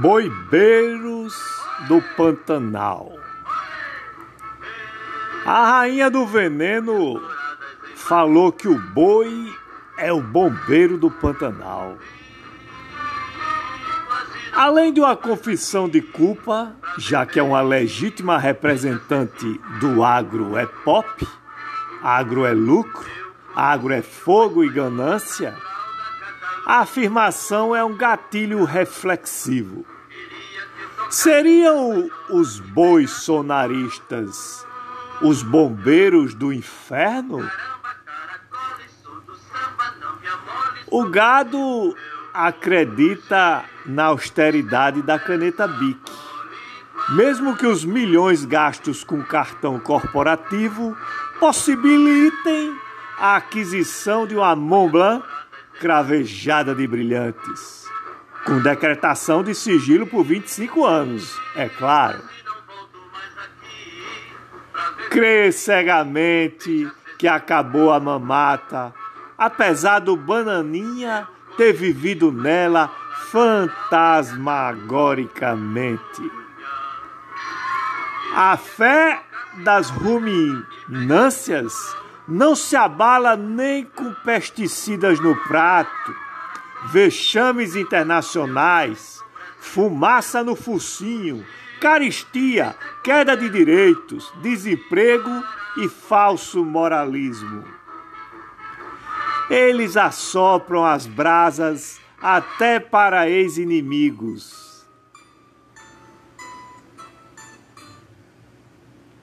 Boibeiros do Pantanal. A rainha do veneno falou que o boi é o bombeiro do Pantanal. Além de uma confissão de culpa, já que é uma legítima representante do agro é pop, agro é lucro, agro é fogo e ganância, a afirmação é um gatilho reflexivo. Seriam os bois sonaristas os bombeiros do inferno? O gado acredita na austeridade da caneta BIC. Mesmo que os milhões gastos com cartão corporativo possibilitem a aquisição de uma Mont Blanc cravejada de brilhantes, com decretação de sigilo por 25 anos, é claro. Crê cegamente que acabou a mamata, apesar do bananinha ter vivido nela fantasmagoricamente. A fé das ruminâncias não se abala nem com pesticidas no prato, vexames internacionais, fumaça no focinho, caristia, queda de direitos, desemprego e falso moralismo. Eles assopram as brasas até para ex-inimigos.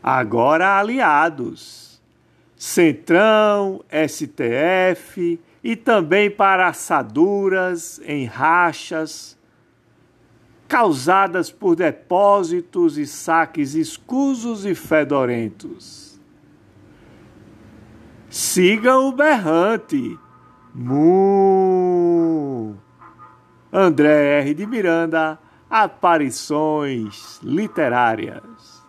Agora aliados. Centrão, STF e também para assaduras em rachas causadas por depósitos e saques escusos e fedorentos. Siga o berrante. Mu. André R. de Miranda, Aparições Literárias.